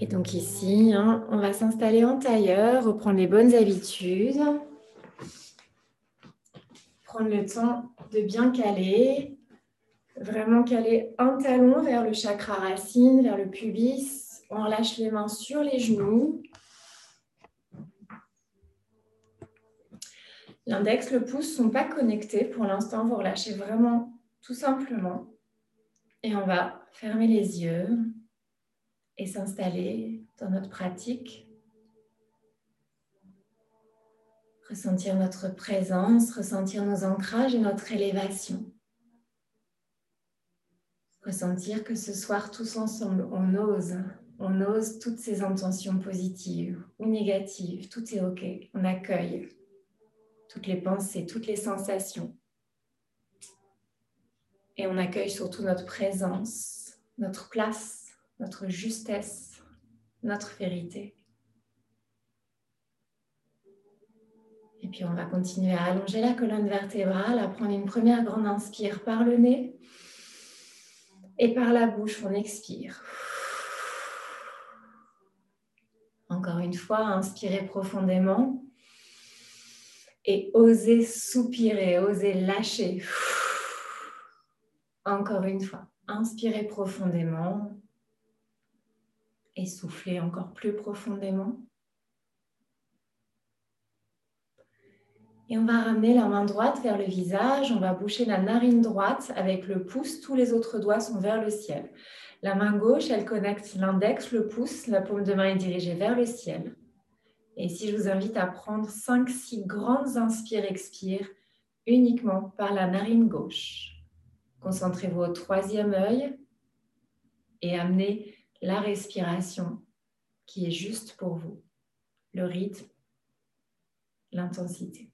Et donc ici, hein, on va s'installer en tailleur, reprendre les bonnes habitudes. Prendre le temps de bien caler. Vraiment caler un talon vers le chakra racine, vers le pubis. On relâche les mains sur les genoux. L'index, le pouce ne sont pas connectés. Pour l'instant, vous relâchez vraiment tout simplement. Et on va fermer les yeux et s'installer dans notre pratique. Ressentir notre présence, ressentir nos ancrages et notre élévation. Ressentir que ce soir, tous ensemble, on ose, on ose toutes ces intentions positives ou négatives. Tout est OK. On accueille toutes les pensées, toutes les sensations. Et on accueille surtout notre présence, notre place notre justesse, notre vérité. Et puis on va continuer à allonger la colonne vertébrale, à prendre une première grande inspire par le nez. Et par la bouche, on expire. Encore une fois, inspirez profondément. Et osez soupirer, osez lâcher. Encore une fois, inspirez profondément et soufflez encore plus profondément. Et on va ramener la main droite vers le visage, on va boucher la narine droite avec le pouce, tous les autres doigts sont vers le ciel. La main gauche, elle connecte l'index, le pouce, la paume de main est dirigée vers le ciel. Et si je vous invite à prendre 5-6 grandes inspires-expires uniquement par la narine gauche. Concentrez-vous au troisième œil et amenez la respiration qui est juste pour vous, le rythme, l'intensité.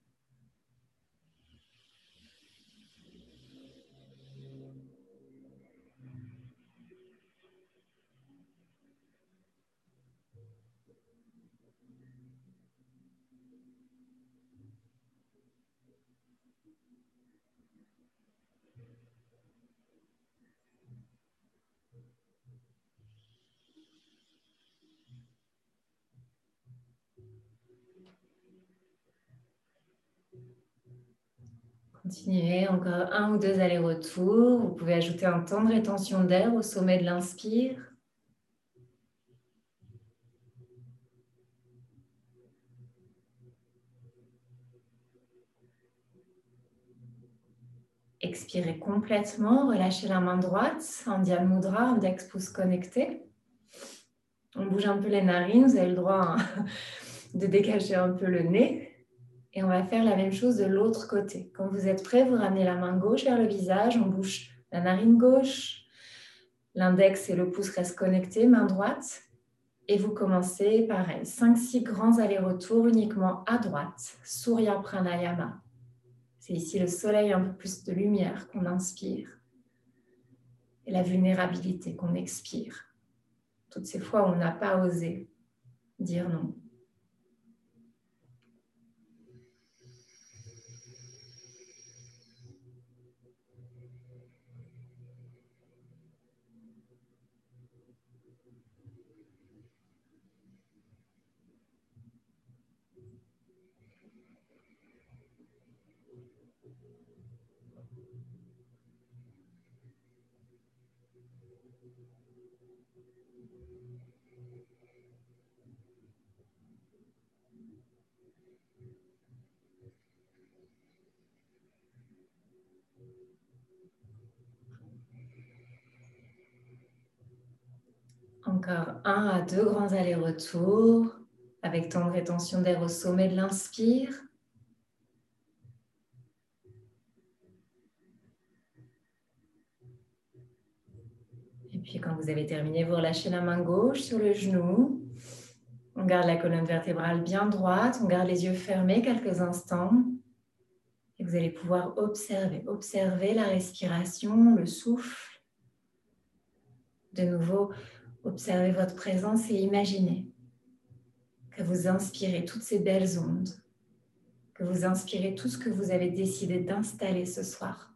Continuez encore un ou deux allers-retours. Vous pouvez ajouter un temps de rétention d'air au sommet de l'inspire. Expirez complètement, relâchez la main droite, en Mudra, index pouce connecté. On bouge un peu les narines, vous avez le droit hein, de dégager un peu le nez. Et on va faire la même chose de l'autre côté. Quand vous êtes prêt, vous ramenez la main gauche vers le visage, on bouche la narine gauche, l'index et le pouce restent connectés, main droite. Et vous commencez pareil, 5-6 grands allers-retours uniquement à droite, Surya Pranayama. C'est ici le soleil, un peu plus de lumière qu'on inspire et la vulnérabilité qu'on expire. Toutes ces fois où on n'a pas osé dire non. Encore un à deux grands allers-retours avec temps de rétention d'air au sommet de l'inspire. Et puis quand vous avez terminé, vous relâchez la main gauche sur le genou. On garde la colonne vertébrale bien droite, on garde les yeux fermés quelques instants. Et vous allez pouvoir observer, observer la respiration, le souffle. De nouveau, Observez votre présence et imaginez que vous inspirez toutes ces belles ondes, que vous inspirez tout ce que vous avez décidé d'installer ce soir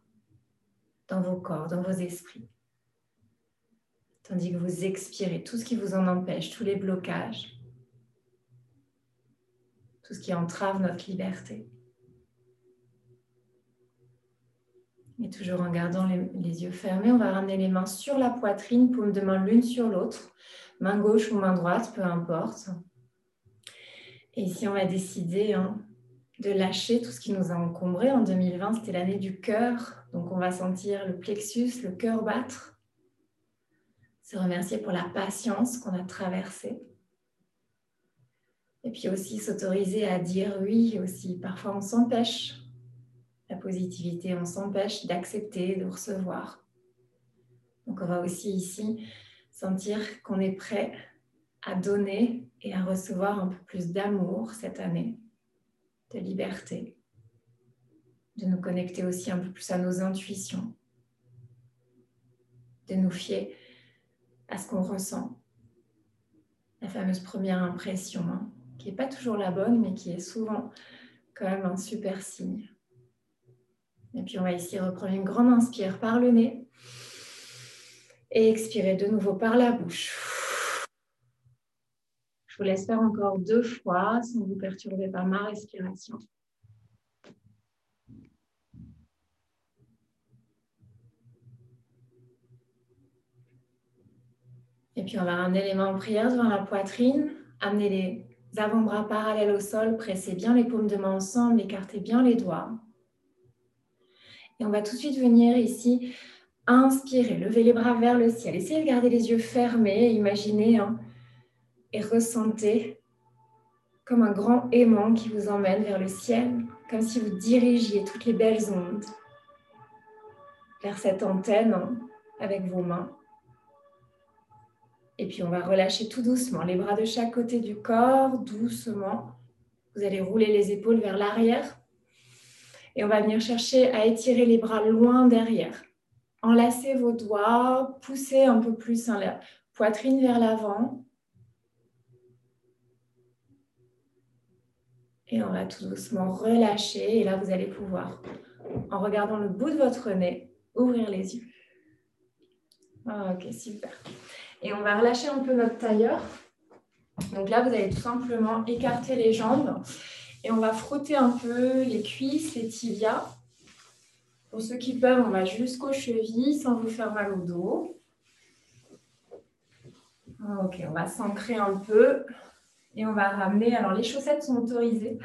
dans vos corps, dans vos esprits. Tandis que vous expirez tout ce qui vous en empêche, tous les blocages, tout ce qui entrave notre liberté. Et toujours en gardant les, yeux fermés, on va ramener les mains sur la poitrine, paume de main l'une sur l'autre, main gauche ou main droite, peu importe. Et ici, on va décider hein, de lâcher tout ce qui nous a encombré. En 2020, c'était l'année du cœur, donc on va sentir le plexus, le cœur battre. Se remercier pour la patience qu'on a traversée. Et puis aussi s'autoriser à dire oui aussi. Parfois, on s'empêche la positivité, on s'empêche d'accepter, de recevoir. Donc on va aussi ici sentir qu'on est prêt à donner et à recevoir un peu plus d'amour cette année, de liberté, de nous connecter aussi un peu plus à nos intuitions, de nous fier à ce qu'on ressent, la fameuse première impression, hein, qui n'est pas toujours la bonne, mais qui est souvent quand même un super signe. Et puis on va ici reprendre une grande inspire par le nez et expirer de nouveau par la bouche. Je vous laisse faire encore deux fois sans vous perturber par ma respiration. Et puis on va ramener les mains en prière devant la poitrine, amener les avant-bras parallèles au sol, presser bien les paumes de main ensemble, écarter bien les doigts. Et on va tout de suite venir ici inspirer, lever les bras vers le ciel. Essayez de garder les yeux fermés, imaginez hein, et ressentez comme un grand aimant qui vous emmène vers le ciel, comme si vous dirigiez toutes les belles ondes vers cette antenne hein, avec vos mains. Et puis on va relâcher tout doucement les bras de chaque côté du corps, doucement. Vous allez rouler les épaules vers l'arrière et on va venir chercher à étirer les bras loin derrière. Enlacez vos doigts, poussez un peu plus la poitrine vers l'avant. Et on va tout doucement relâcher. Et là, vous allez pouvoir, en regardant le bout de votre nez, ouvrir les yeux. Ok, super. Et on va relâcher un peu notre tailleur. Donc là, vous allez tout simplement écarter les jambes et on va frotter un peu les cuisses, les tibias. Pour ceux qui peuvent, on va jusqu'aux chevilles sans vous faire mal au dos. Ok, on va s'ancrer un peu et on va ramener. Alors, les chaussettes sont autorisées.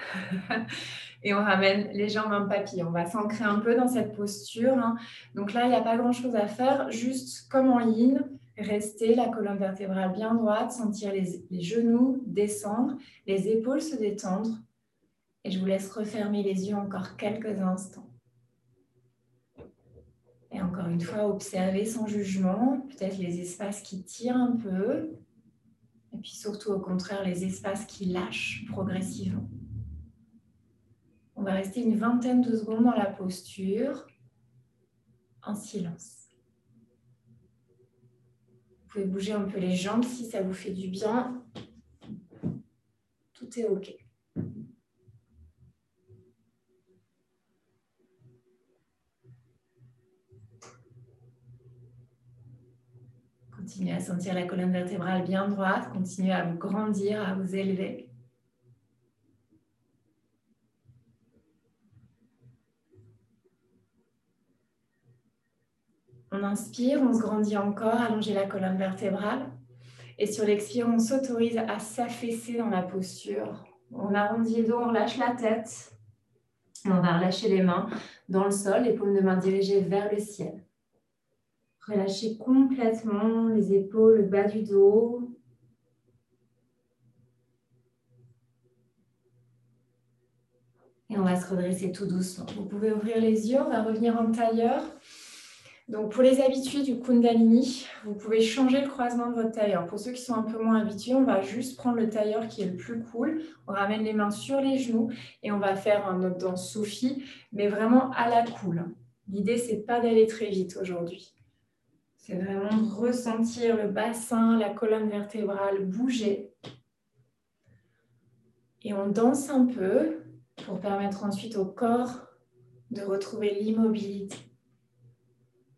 et on ramène les jambes en papillon. On va s'ancrer un peu dans cette posture. Hein. Donc là, il n'y a pas grand-chose à faire. Juste comme en yin, rester la colonne vertébrale bien droite, sentir les genoux descendre, les épaules se détendre. Et je vous laisse refermer les yeux encore quelques instants. Et encore une fois, observez sans jugement, peut-être les espaces qui tirent un peu, et puis surtout au contraire les espaces qui lâchent progressivement. On va rester une vingtaine de secondes dans la posture, en silence. Vous pouvez bouger un peu les jambes si ça vous fait du bien. Tout est OK. Continuez sentir la colonne vertébrale bien droite. Continuez à vous grandir, à vous élever. On inspire, on se grandit encore, allongez la colonne vertébrale. Et sur l'expire, on s'autorise à s'affaisser dans la posture. On arrondit le dos, on lâche la tête. On va relâcher les mains dans le sol, les paumes de main dirigées vers le ciel. Relâchez complètement les épaules, le bas du dos. Et on va se redresser tout doucement. Vous pouvez ouvrir les yeux, on va revenir en tailleur. Donc pour les habitués du Kundalini, vous pouvez changer le croisement de votre tailleur. Pour ceux qui sont un peu moins habitués, on va juste prendre le tailleur qui est le plus cool. On ramène les mains sur les genoux et on va faire un autre danse Sophie, mais vraiment à la cool. L'idée, c'est pas d'aller très vite aujourd'hui. C'est vraiment ressentir le bassin, la colonne vertébrale bouger. Et on danse un peu pour permettre ensuite au corps de retrouver l'immobilité.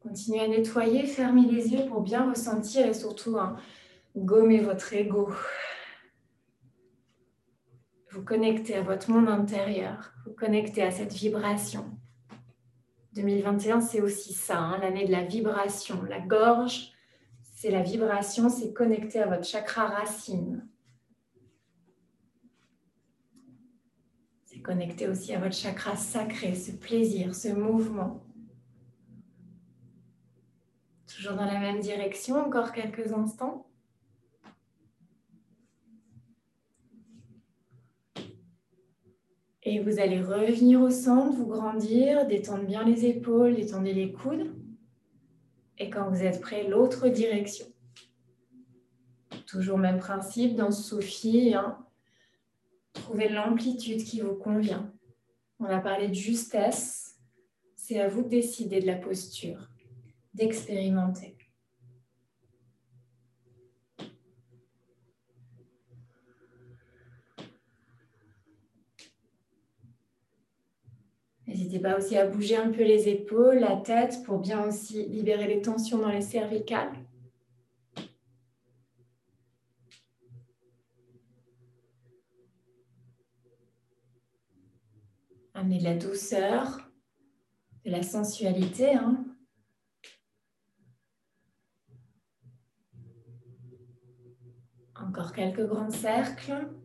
Continuez à nettoyer, fermez les yeux pour bien ressentir et surtout hein, gommer votre ego. Vous connectez à votre monde intérieur, vous connectez à cette vibration. 2021, c'est aussi ça, hein, l'année de la vibration. La gorge, c'est la vibration, c'est connecté à votre chakra racine. C'est connecté aussi à votre chakra sacré, ce plaisir, ce mouvement. Toujours dans la même direction, encore quelques instants. Et vous allez revenir au centre, vous grandir, détendre bien les épaules, détendez les coudes. Et quand vous êtes prêt, l'autre direction. Toujours même principe dans Sophie. Hein. Trouvez l'amplitude qui vous convient. On a parlé de justesse. C'est à vous de décider de la posture, d'expérimenter. N'hésitez pas aussi à bouger un peu les épaules, la tête pour bien aussi libérer les tensions dans les cervicales. Amenez de la douceur, de la sensualité. Hein. Encore quelques grands cercles.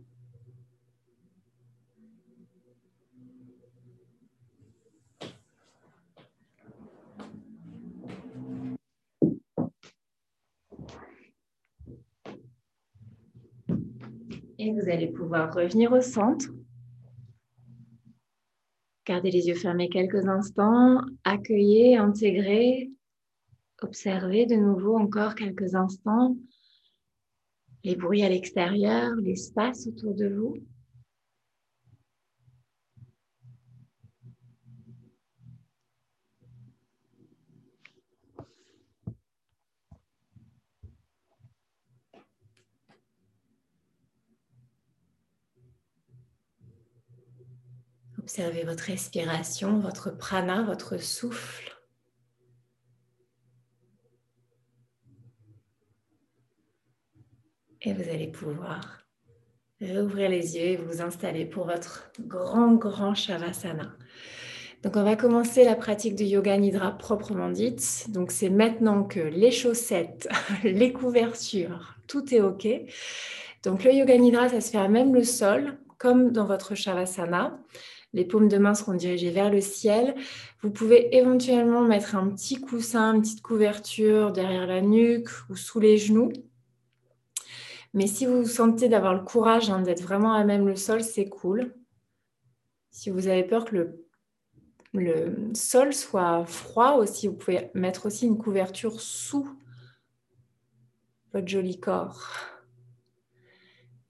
Vous allez pouvoir revenir au centre. Gardez les yeux fermés quelques instants. Accueillez, intégrez, observez de nouveau encore quelques instants les bruits à l'extérieur, l'espace autour de vous. Observez votre respiration, votre prana, votre souffle. Et vous allez pouvoir réouvrir les yeux et vous installer pour votre grand, grand Shavasana. Donc on va commencer la pratique de Yoga Nidra proprement dite. Donc c'est maintenant que les chaussettes, les couvertures, tout est OK. Donc le Yoga Nidra, ça se fait à même le sol, comme dans votre Shavasana. Les paumes de main seront dirigées vers le ciel. Vous pouvez éventuellement mettre un petit coussin, une petite couverture derrière la nuque ou sous les genoux. Mais si vous sentez d'avoir le courage hein, d'être vraiment à même le sol, c'est cool. Si vous avez peur que le sol soit froid aussi, vous pouvez mettre aussi une couverture sous votre joli corps.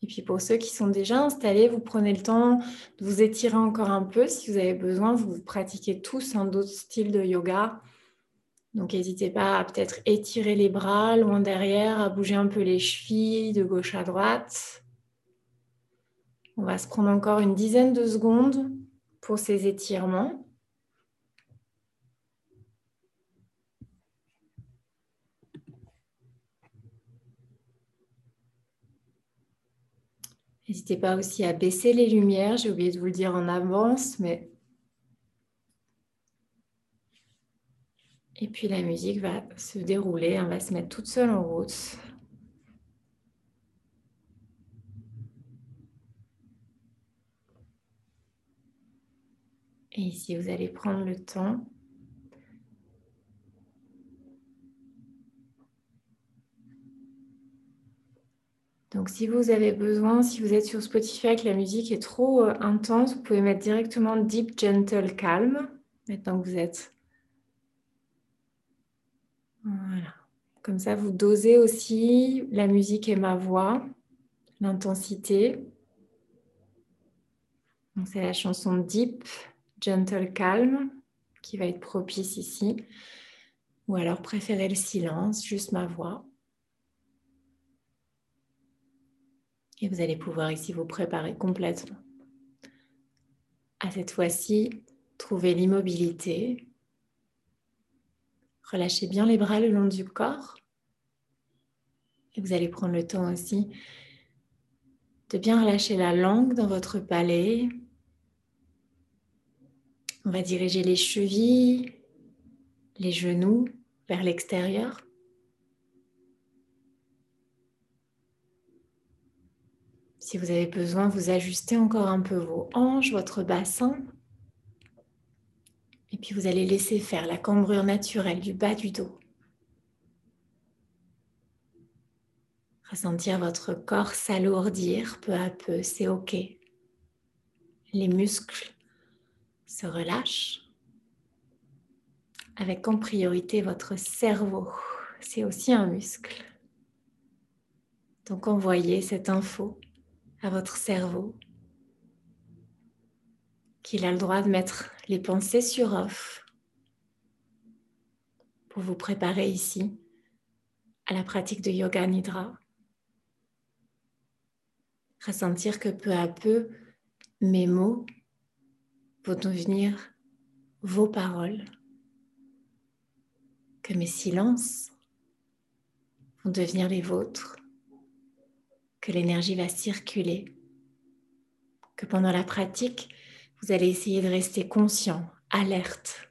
Et puis pour ceux qui sont déjà installés, vous prenez le temps de vous étirer encore un peu. Si vous avez besoin, vous pratiquez tous un autre style de yoga. Donc n'hésitez pas à peut-être étirer les bras loin derrière, à bouger un peu les chevilles de gauche à droite. On va se prendre encore une dizaine de secondes pour ces étirements. N'hésitez pas aussi à baisser les lumières. J'ai oublié de vous le dire en avance, mais... Et puis la musique va se dérouler, elle va se mettre toute seule en route. Et ici, vous allez prendre le temps Donc si vous avez besoin, si vous êtes sur Spotify et que la musique est trop euh, intense, vous pouvez mettre directement Deep, Gentle, Calm, maintenant que vous êtes. Voilà. Comme ça, vous dosez aussi la musique et ma voix, l'intensité. C'est la chanson Deep, Gentle, Calm qui va être propice ici. Ou alors préférez le silence, juste ma voix. Et vous allez pouvoir ici vous préparer complètement. À cette fois-ci, trouver l'immobilité. Relâchez bien les bras le long du corps. Et vous allez prendre le temps aussi de bien relâcher la langue dans votre palais. On va diriger les chevilles, les genoux vers l'extérieur. Si vous avez besoin, vous ajustez encore un peu vos hanches, votre bassin. Et puis vous allez laisser faire la cambrure naturelle du bas du dos. Ressentir votre corps s'alourdir peu à peu, c'est OK. Les muscles se relâchent. Avec en priorité votre cerveau, c'est aussi un muscle. Donc envoyez cette info à votre cerveau qu'il a le droit de mettre les pensées sur off pour vous préparer ici à la pratique de Yoga Nidra. Ressentir que peu à peu, mes mots vont devenir vos paroles, que mes silences vont devenir les vôtres, que l'énergie va circuler, que pendant la pratique, vous allez essayer de rester conscient, alerte,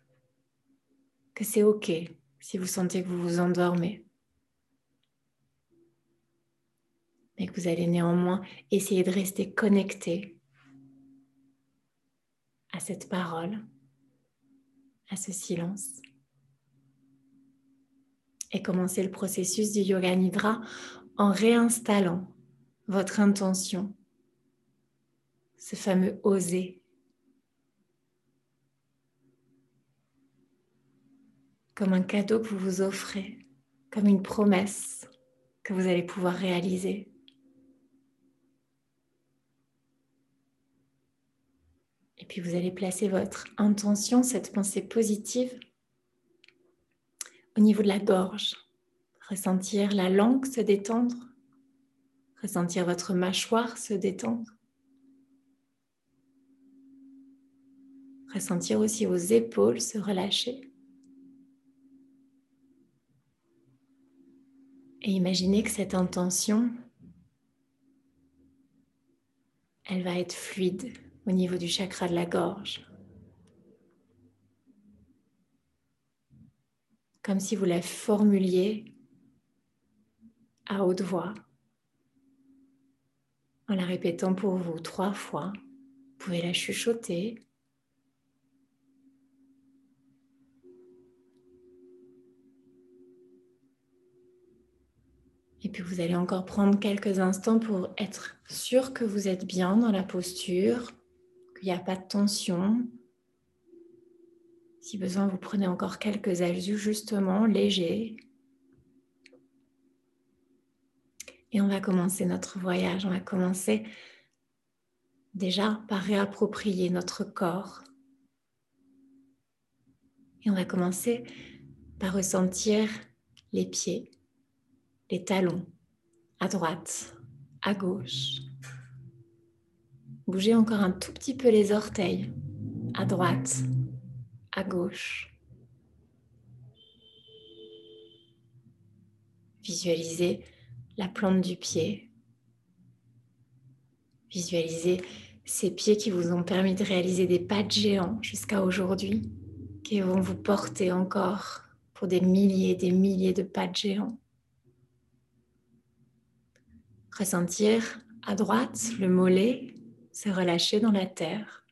que c'est OK si vous sentez que vous vous endormez. Mais que vous allez néanmoins essayer de rester connecté à cette parole, à ce silence. Et commencer le processus du yoga nidra en réinstallant votre intention, ce fameux oser comme un cadeau que vous vous offrez, comme une promesse que vous allez pouvoir réaliser. Et puis vous allez placer votre intention, cette pensée positive, au niveau de la gorge. Ressentir la langue se détendre, ressentir votre mâchoire se détendre. Ressentir aussi vos épaules se relâcher. Et imaginez que cette intention, elle va être fluide au niveau du chakra de la gorge. Comme si vous la formuliez à haute voix en la répétant pour vous trois fois. Vous pouvez la chuchoter Et puis vous allez encore prendre quelques instants pour être sûr que vous êtes bien dans la posture, qu'il n'y a pas de tension. Si besoin, vous prenez encore quelques ajustements légers. Et on va commencer notre voyage. On va commencer déjà par réapproprier notre corps. Et on va commencer par ressentir les pieds les talons à droite, à gauche. Bougez encore un tout petit peu les orteils à droite, à gauche. Visualisez la plante du pied. Visualisez ces pieds qui vous ont permis de réaliser des pas de géants jusqu'à aujourd'hui, qui vont vous porter encore pour des milliers et des milliers de pas de. Ressentir à droite le mollet se relâcher dans la terre.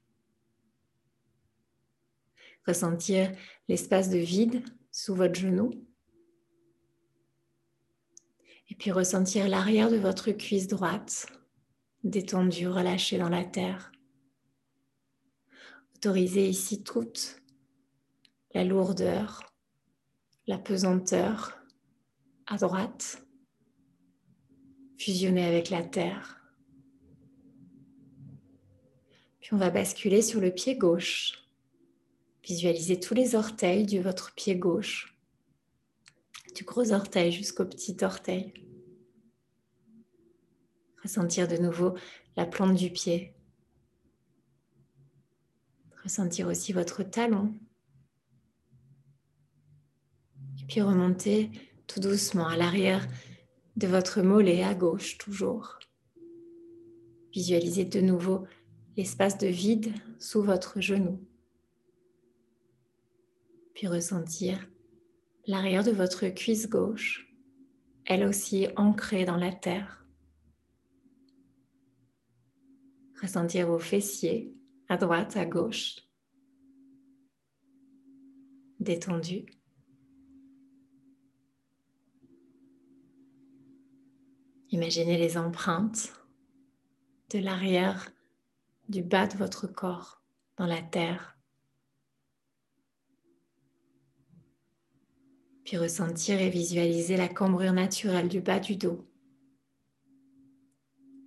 Ressentir l'espace de vide sous votre genou. Puis ressentir l'arrière de votre cuisse droite détendue, relâchée dans la terre. Autorisez ici toute la lourdeur, la pesanteur à droite fusionner avec la terre. Puis on va basculer sur le pied gauche. Visualisez tous les orteils de votre pied gauche, du gros orteil jusqu'au petit orteil. Ressentir de nouveau la plante du pied. Ressentir aussi votre talon. Et puis remontez tout doucement à l'arrière de votre mollet à gauche toujours. Visualisez de nouveau l'espace de vide sous votre genou. Puis ressentir l'arrière de votre cuisse gauche, elle aussi ancrée dans la terre. Ressentir vos fessiers à droite, à gauche, détendus. Imaginez les empreintes de l'arrière du bas de votre corps dans la terre. Ressentir et visualiser la cambrure naturelle du bas du dos.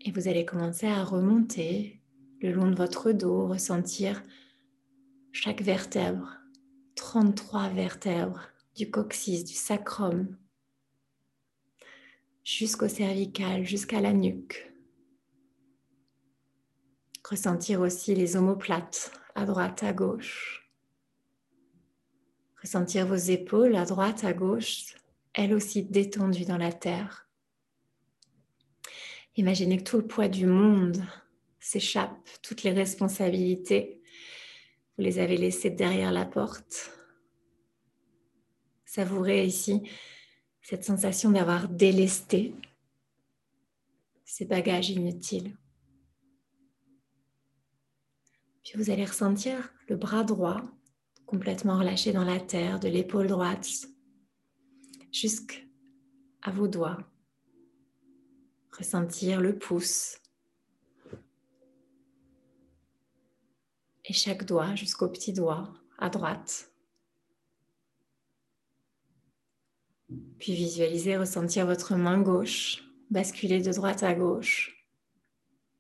Et vous allez commencer à remonter le long de votre dos, ressentir chaque vertèbre, 33 vertèbres du coccyx, du sacrum, jusqu'au cervical, jusqu'à la nuque. Ressentir aussi les omoplates à droite, à gauche. Ressentir vos épaules à droite, à gauche, elles aussi détendues dans la terre. Imaginez que tout le poids du monde s'échappe, toutes les responsabilités, vous les avez laissées derrière la porte. Savourez ici cette sensation d'avoir délesté ces bagages inutiles. Puis vous allez ressentir le bras droit complètement relâché dans la terre, de l'épaule droite jusqu'à vos doigts. Ressentir le pouce et chaque doigt jusqu'au petit doigt à droite. Puis visualisez ressentir votre main gauche basculer de droite à gauche,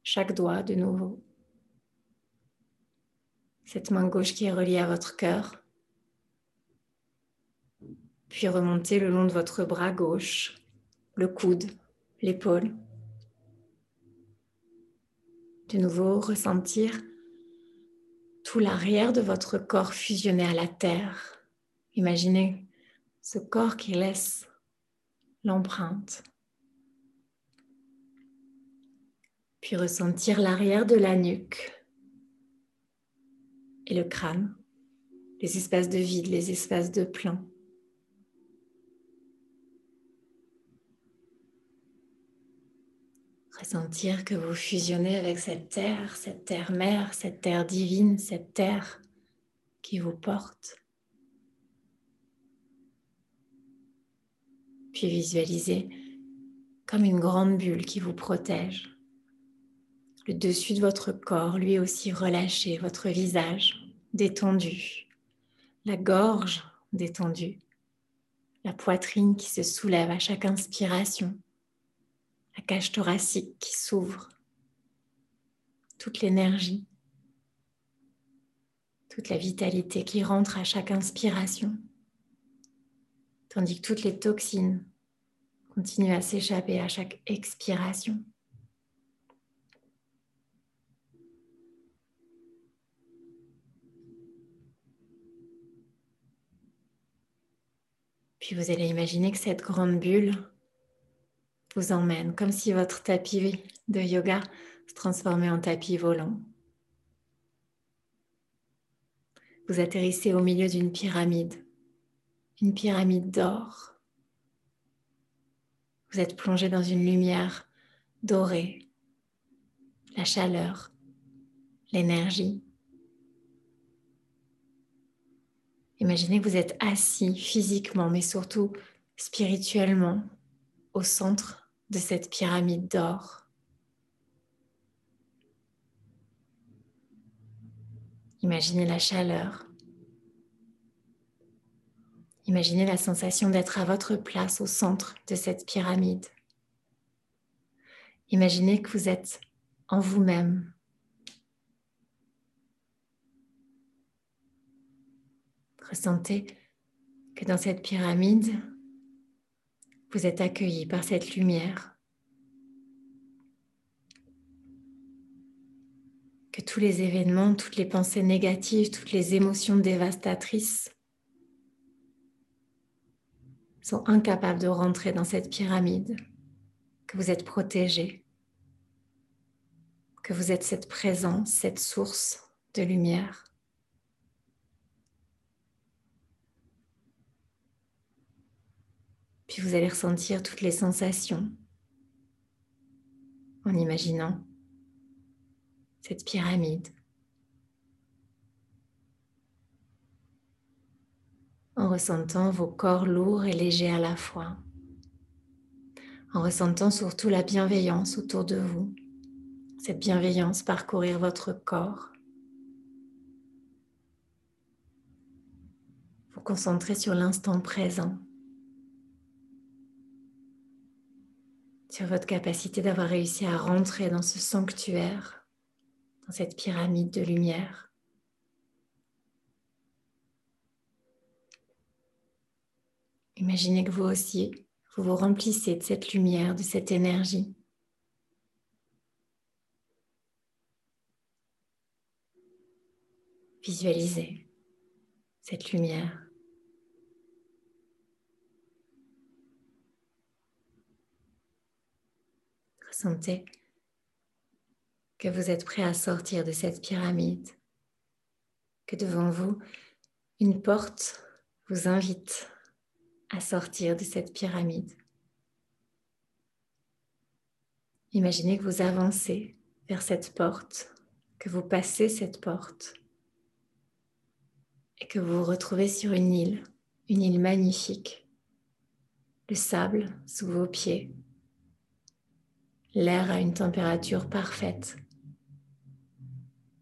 chaque doigt de nouveau. Cette main gauche qui est reliée à votre cœur. Puis remonter le long de votre bras gauche, le coude, l'épaule. De nouveau, ressentir tout l'arrière de votre corps fusionné à la terre. Imaginez ce corps qui laisse l'empreinte. Puis ressentir l'arrière de la nuque et le crâne, les espaces de vide, les espaces de plein. Ressentir que vous fusionnez avec cette terre, cette terre mère, cette terre divine, cette terre qui vous porte. puis visualisez comme une grande bulle qui vous protège. Le dessus de votre corps, lui aussi relâché, votre visage détendu, la gorge détendue, la poitrine qui se soulève à chaque inspiration, la cage thoracique qui s'ouvre, toute l'énergie, toute la vitalité qui rentre à chaque inspiration. Tandis que toutes les toxines continuent à s'échapper à chaque expiration. Puis vous allez imaginer que cette grande bulle vous emmène comme si votre tapis de yoga se transformait en tapis volant. Vous atterrissez au milieu d'une pyramide une pyramide d'or. Vous êtes plongé dans une lumière dorée, la chaleur, l'énergie. Imaginez que vous êtes assis physiquement, mais surtout spirituellement, au centre de cette pyramide d'or. Imaginez la chaleur, Imaginez la sensation d'être à votre place au centre de cette pyramide. Imaginez que vous êtes en vous-même. Ressentez que dans cette pyramide, vous êtes accueilli par cette lumière. Que tous les événements, toutes les pensées négatives, toutes les émotions dévastatrices sont incapables de rentrer dans cette pyramide, que vous êtes protégé, que vous êtes cette présence, cette source de lumière. Puis vous allez ressentir toutes les sensations en imaginant cette pyramide. En ressentant vos corps lourds et légers à la fois. En ressentant surtout la bienveillance autour de vous. Cette bienveillance parcourir votre corps. Vous concentrer sur l'instant présent. Sur votre capacité d'avoir réussi à rentrer dans ce sanctuaire, dans cette pyramide de lumière. Imaginez que vous aussi, vous vous remplissez de cette lumière, de cette énergie. Visualisez cette lumière. Sentez que vous êtes prêt à sortir de cette pyramide, que devant vous, une porte vous invite à sortir de cette pyramide. Imaginez que vous avancez vers cette porte, que vous passez cette porte et que vous vous retrouvez sur une île, une île magnifique, le sable sous vos pieds, l'air à une température parfaite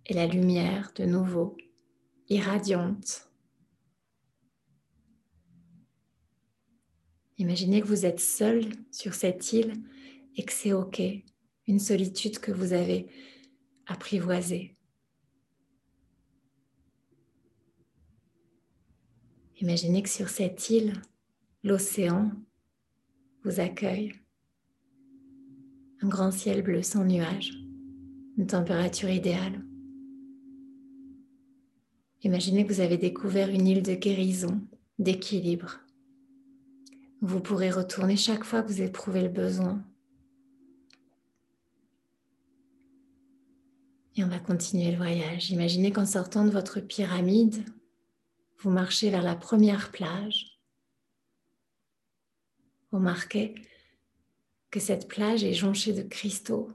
et la lumière de nouveau irradiante. Imaginez que vous êtes seul sur cette île et que c'est OK, une solitude que vous avez apprivoisée. Imaginez que sur cette île, l'océan vous accueille grand ciel bleu sans nuages, une température idéale. Imaginez que vous avez découvert une île de guérison, d'équilibre. Vous pourrez retourner chaque fois que vous éprouvez le besoin. Et on va continuer le voyage. Imaginez qu'en sortant de votre pyramide, vous marchez vers la première plage. Vous marquez cette plage est jonchée de cristaux,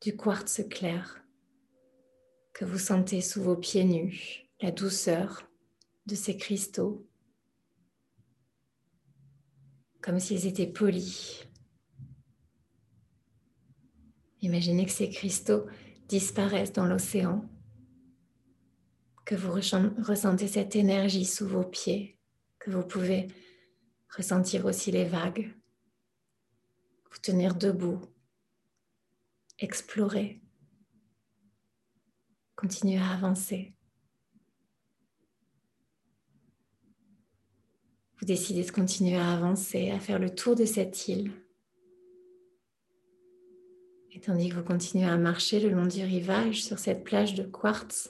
du quartz clair, que vous sentez sous vos pieds nus, la douceur de ces cristaux, comme s'ils étaient polis. Imaginez que ces cristaux disparaissent dans l'océan, que vous ressentez cette énergie sous vos pieds, que vous pouvez ressentir aussi les vagues, vous tenir debout, explorer, continuer à avancer. Vous décidez de continuer à avancer, à faire le tour de cette île. Et tandis que vous continuez à marcher le long du rivage sur cette plage de quartz,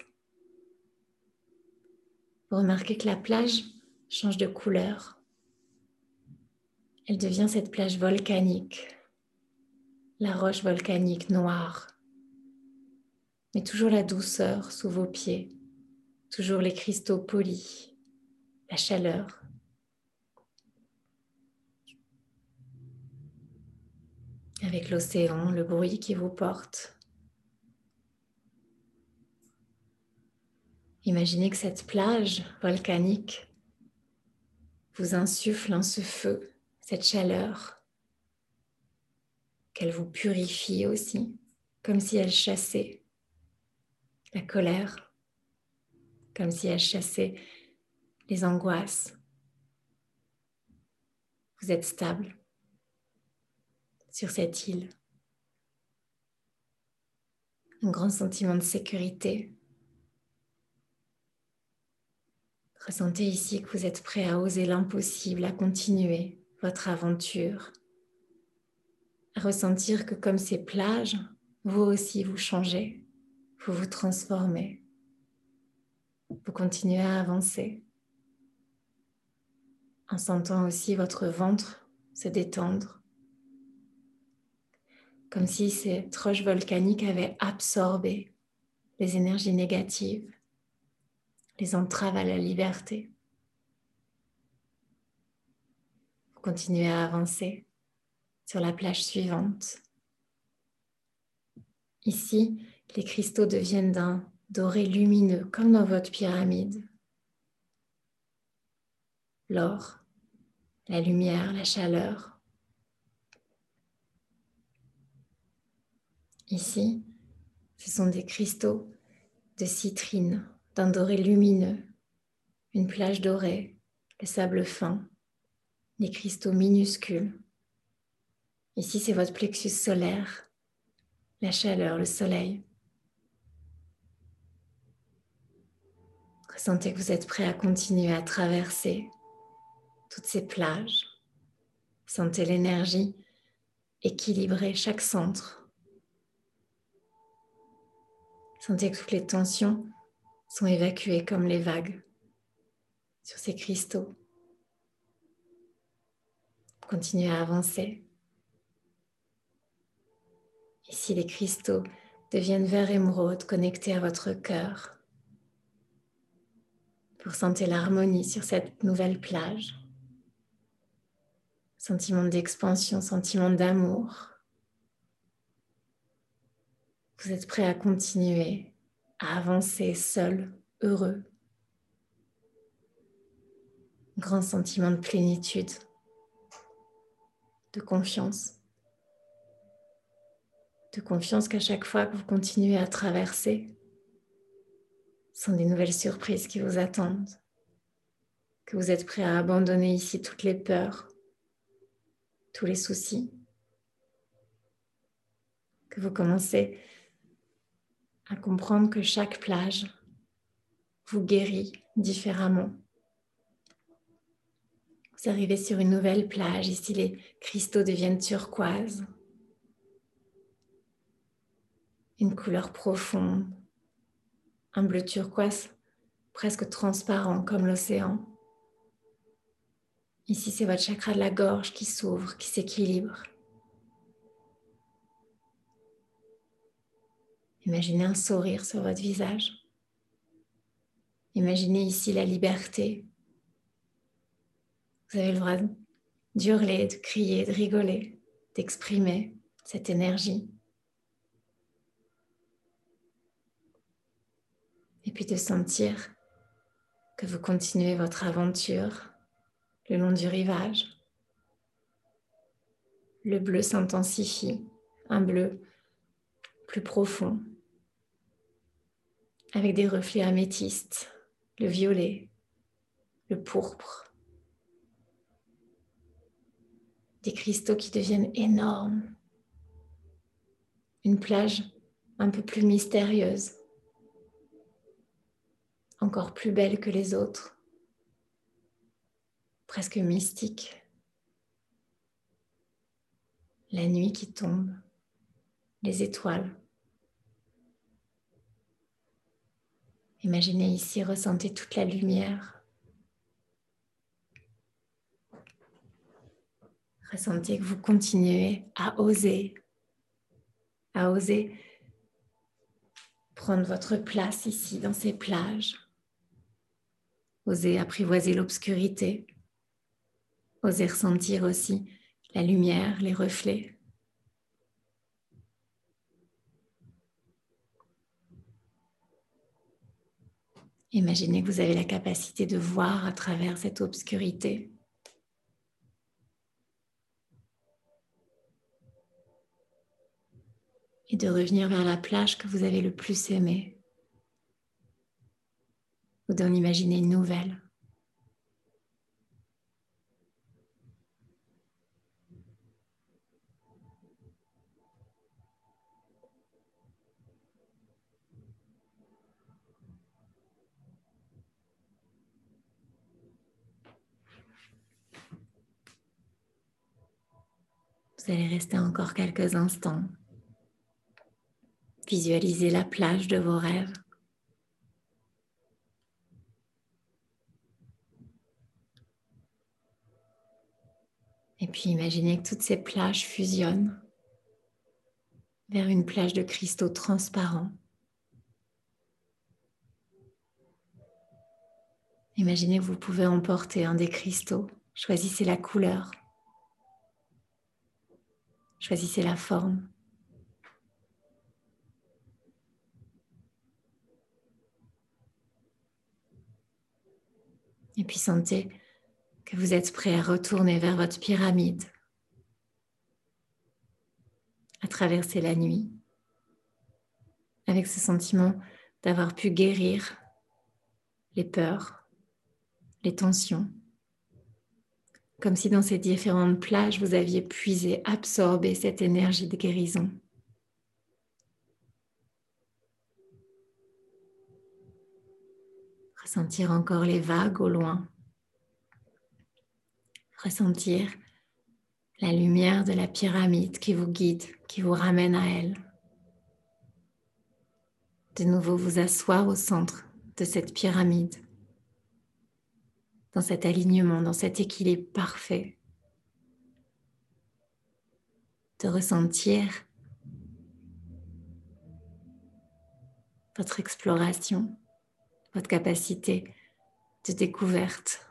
vous remarquez que la plage change de couleur elle devient cette plage volcanique, la roche volcanique noire, mais toujours la douceur sous vos pieds, toujours les cristaux polis, la chaleur. Avec l'océan, le bruit qui vous porte. Imaginez que cette plage volcanique vous insuffle en ce feu cette chaleur, qu'elle vous purifie aussi, comme si elle chassait la colère, comme si elle chassait les angoisses. Vous êtes stable sur cette île. Un grand sentiment de sécurité. Ressentez ici que vous êtes prêt à oser l'impossible, à continuer, votre aventure, à ressentir que comme ces plages, vous aussi vous changez, vous vous transformez, vous continuez à avancer. en sentant aussi votre ventre se détendre, comme si cette roche volcanique avait absorbé les énergies négatives, les entraves à la liberté. Vous continuez à avancer sur la plage suivante. Ici, les cristaux deviennent d'un doré lumineux comme dans votre pyramide. L'or, la lumière, la chaleur. Ici, ce sont des cristaux de citrine, d'un doré lumineux, une plage dorée, le sable fin, des cristaux minuscules. Ici, c'est votre plexus solaire, la chaleur, le soleil. Ressentez que vous êtes prêt à continuer à traverser toutes ces plages. Sentez l'énergie équilibrer chaque centre. Sentez que toutes les tensions sont évacuées comme les vagues sur ces cristaux. Continuez à avancer. Ici, les cristaux deviennent vert émeraude connectés à votre cœur. Vous sentez l'harmonie sur cette nouvelle plage. Sentiment d'expansion, sentiment d'amour. Vous êtes prêt à continuer à avancer seul, heureux. Grand sentiment de plénitude, de confiance. De confiance qu'à chaque fois que vous continuez à traverser, sont des nouvelles surprises qui vous attendent, que vous êtes prêt à abandonner ici toutes les peurs, tous les soucis, que vous commencez à comprendre que chaque plage vous guérit différemment. Vous arrivez sur une nouvelle plage, ici les cristaux deviennent turquoise, une couleur profonde, un bleu turquoise presque transparent comme l'océan. Ici, c'est votre chakra de la gorge qui s'ouvre, qui s'équilibre. Imaginez un sourire sur votre visage. Imaginez ici la liberté. Vous avez le droit d'hurler, de crier, de rigoler, d'exprimer cette énergie. Et puis de sentir que vous continuez votre aventure le long du rivage. Le bleu s'intensifie, un bleu plus profond, avec des reflets améthystes, le violet, le pourpre, des cristaux qui deviennent énormes, une plage un peu plus mystérieuse encore plus belle que les autres, presque mystique. La nuit qui tombe, les étoiles. Imaginez ici, ressentez toute la lumière. Ressentez que vous continuez à oser, à oser prendre votre place ici dans ces plages. Osez apprivoiser l'obscurité. Osez ressentir aussi la lumière, les reflets. Imaginez que vous avez la capacité de voir à travers cette obscurité. Et de revenir vers la plage que vous avez le plus aimée ou d'en imaginer une nouvelle. Vous allez rester encore quelques instants. Visualisez la plage de vos rêves. Et puis imaginez que toutes ces plages fusionnent vers une plage de cristaux transparents. Imaginez que vous pouvez emporter un des cristaux. Choisissez la couleur. Choisissez la forme. Et puis sentez que vous êtes prêt à retourner vers votre pyramide, à traverser la nuit, avec ce sentiment d'avoir pu guérir les peurs, les tensions, comme si dans ces différentes plages, vous aviez puisé, absorbé cette énergie de guérison. Ressentir encore les vagues au loin. Ressentir la lumière de la pyramide qui vous guide, qui vous ramène à elle. De nouveau vous asseoir au centre de cette pyramide, dans cet alignement, dans cet équilibre parfait. De ressentir votre exploration votre capacité de découverte.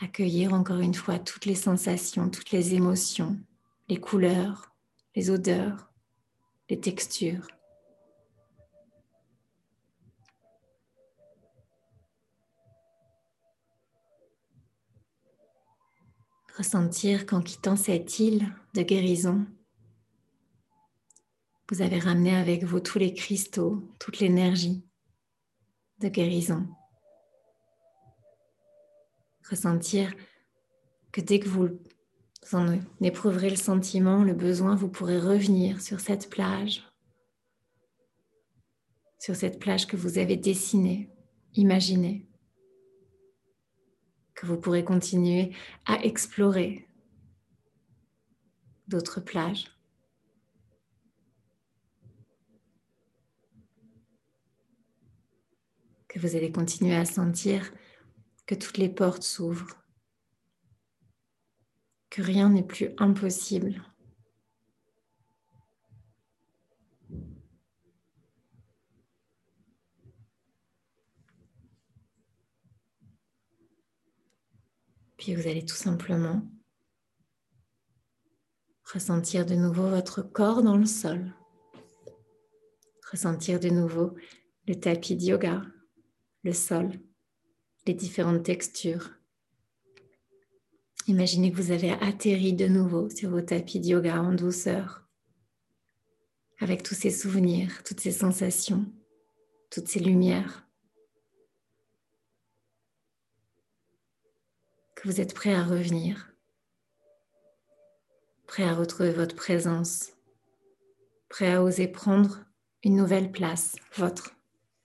Accueillir encore une fois toutes les sensations, toutes les émotions, les couleurs, les odeurs, les textures. Ressentir qu'en quittant cette île de guérison, vous avez ramené avec vous tous les cristaux, toute l'énergie de guérison. Ressentir que dès que vous en éprouverez le sentiment, le besoin, vous pourrez revenir sur cette plage, sur cette plage que vous avez dessinée, imaginée, que vous pourrez continuer à explorer d'autres plages. Que vous allez continuer à sentir que toutes les portes s'ouvrent, que rien n'est plus impossible. Puis vous allez tout simplement ressentir de nouveau votre corps dans le sol, ressentir de nouveau le tapis de yoga, le sol, les différentes textures. Imaginez que vous avez atterri de nouveau sur vos tapis de yoga en douceur, avec tous ces souvenirs, toutes ces sensations, toutes ces lumières. Que vous êtes prêt à revenir, prêt à retrouver votre présence, prêt à oser prendre une nouvelle place, votre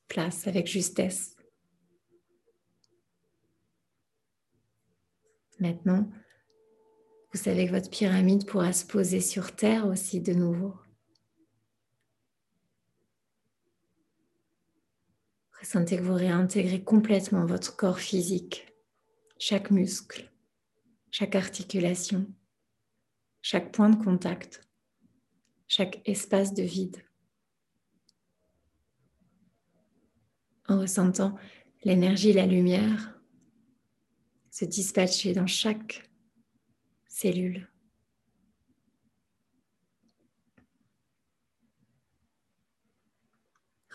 place avec justesse. Maintenant, vous savez que votre pyramide pourra se poser sur Terre aussi de nouveau. Ressentez que vous réintégrez complètement votre corps physique, chaque muscle, chaque articulation, chaque point de contact, chaque espace de vide. En ressentant l'énergie la lumière se dispatcher dans chaque cellule.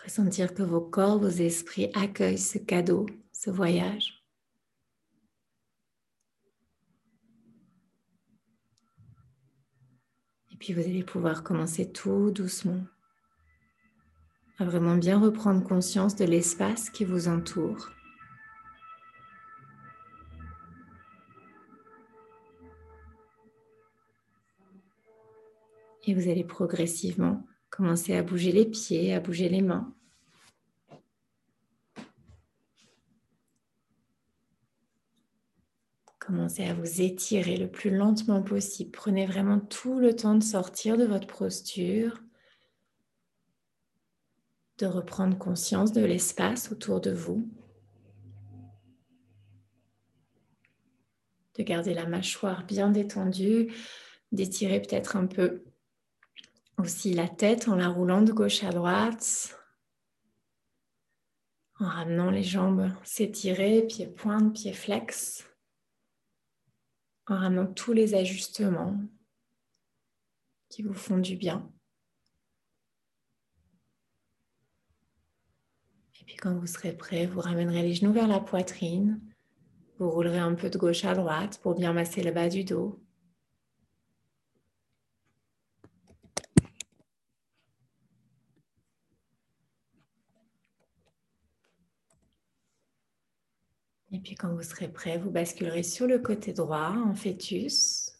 Ressentir que vos corps, vos esprits accueillent ce cadeau, ce voyage. Et puis vous allez pouvoir commencer tout doucement à vraiment bien reprendre conscience de l'espace qui vous entoure. Et vous allez progressivement commencer à bouger les pieds, à bouger les mains. Commencez à vous étirer le plus lentement possible. Prenez vraiment tout le temps de sortir de votre posture, de reprendre conscience de l'espace autour de vous, de garder la mâchoire bien détendue, d'étirer peut-être un peu aussi la tête en la roulant de gauche à droite, en ramenant les jambes s'étirer, pieds pointe, pieds flex, en ramenant tous les ajustements qui vous font du bien. Et puis quand vous serez prêt, vous ramènerez les genoux vers la poitrine, vous roulerez un peu de gauche à droite pour bien masser le bas du dos. Et puis quand vous serez prêt, vous basculerez sur le côté droit en fœtus.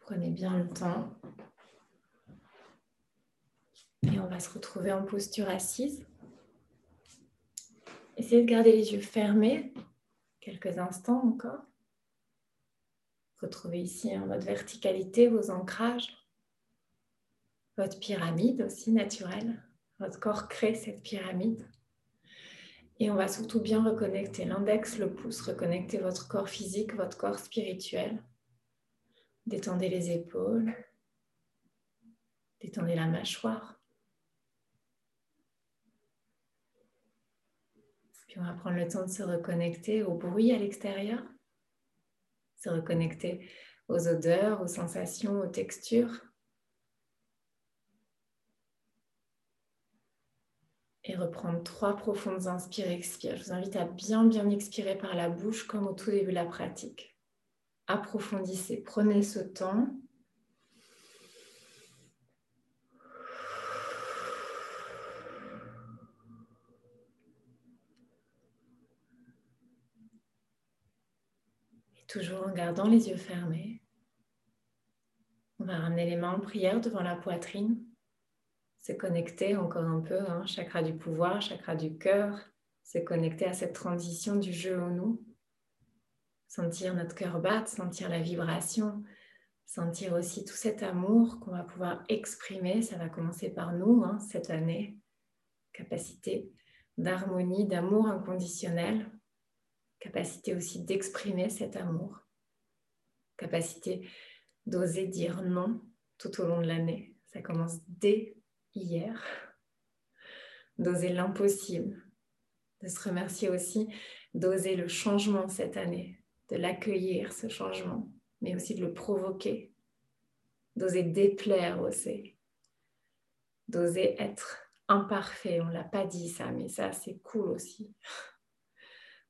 Prenez bien le temps. Et on va se retrouver en posture assise. Essayez de garder les yeux fermés quelques instants encore. Retrouvez ici en mode verticalité vos ancrages, votre pyramide aussi naturelle. Votre corps crée cette pyramide. Et on va surtout bien reconnecter l'index, le pouce, reconnecter votre corps physique, votre corps spirituel. Détendez les épaules, détendez la mâchoire. Puis on va prendre le temps de se reconnecter au bruit à l'extérieur se reconnecter aux odeurs, aux sensations, aux textures. Et reprendre trois profondes inspires, expires. Je vous invite à bien, bien expirer par la bouche comme au tout début de la pratique. Approfondissez, prenez ce temps. Toujours en gardant les yeux fermés. On va ramener les mains en prière devant la poitrine. Se connecter encore un peu, hein, chakra du pouvoir, chakra du cœur. Se connecter à cette transition du jeu au nous. Sentir notre cœur battre, sentir la vibration, sentir aussi tout cet amour qu'on va pouvoir exprimer. Ça va commencer par nous hein, cette année. Capacité d'harmonie, d'amour inconditionnel capacité aussi d'exprimer cet amour, capacité d'oser dire non tout au long de l'année. Ça commence dès hier, d'oser l'impossible, de se remercier aussi, d'oser le changement cette année, de l'accueillir, ce changement, mais aussi de le provoquer, d'oser déplaire aussi, d'oser être imparfait. On ne l'a pas dit ça, mais ça c'est cool aussi.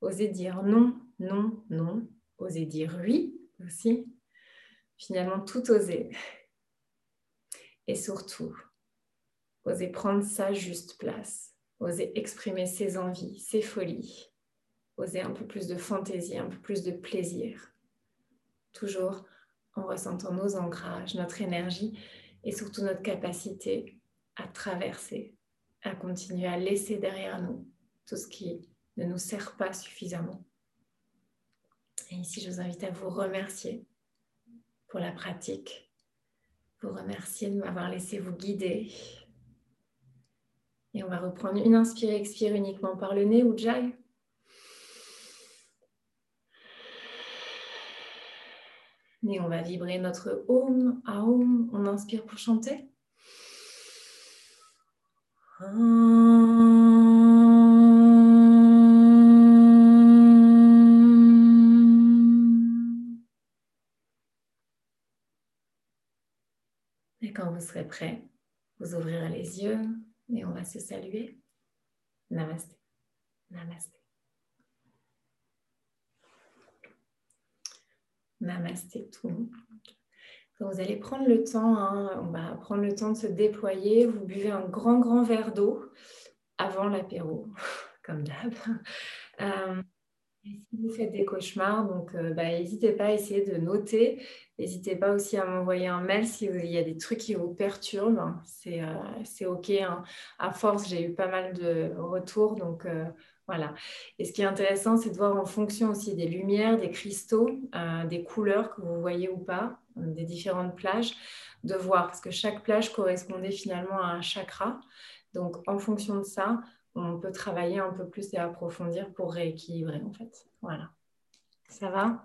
Oser dire non, non, non. Oser dire oui aussi. Finalement, tout oser. Et surtout, oser prendre sa juste place. Oser exprimer ses envies, ses folies. Oser un peu plus de fantaisie, un peu plus de plaisir. Toujours en ressentant nos ancrages, notre énergie et surtout notre capacité à traverser, à continuer à laisser derrière nous tout ce qui ne nous sert pas suffisamment. Et ici, je vous invite à vous remercier pour la pratique, vous remercier de m'avoir laissé vous guider. Et on va reprendre une inspire, expire uniquement par le nez ou jai. Et on va vibrer notre Om, Aum. On inspire pour chanter. Vous serez prêt, vous ouvrirez les yeux et on va se saluer. Namaste. Namaste. Namaste tout. Vous allez prendre le temps, hein, on va prendre le temps de se déployer. Vous buvez un grand, grand verre d'eau avant l'apéro, comme d'hab. Euh, si vous faites des cauchemars, donc euh, bah, n'hésitez pas à essayer de noter. N'hésitez pas aussi à m'envoyer un mail s'il y a des trucs qui vous perturbent. C'est euh, OK. Hein. À force, j'ai eu pas mal de retours. Donc euh, voilà. Et ce qui est intéressant, c'est de voir en fonction aussi des lumières, des cristaux, des couleurs que vous voyez ou pas. des différentes plages, de voir, parce que chaque plage correspondait finalement à un chakra. Donc, en fonction de ça, on peut travailler un peu plus et approfondir pour rééquilibrer, en fait. Voilà. Ça va?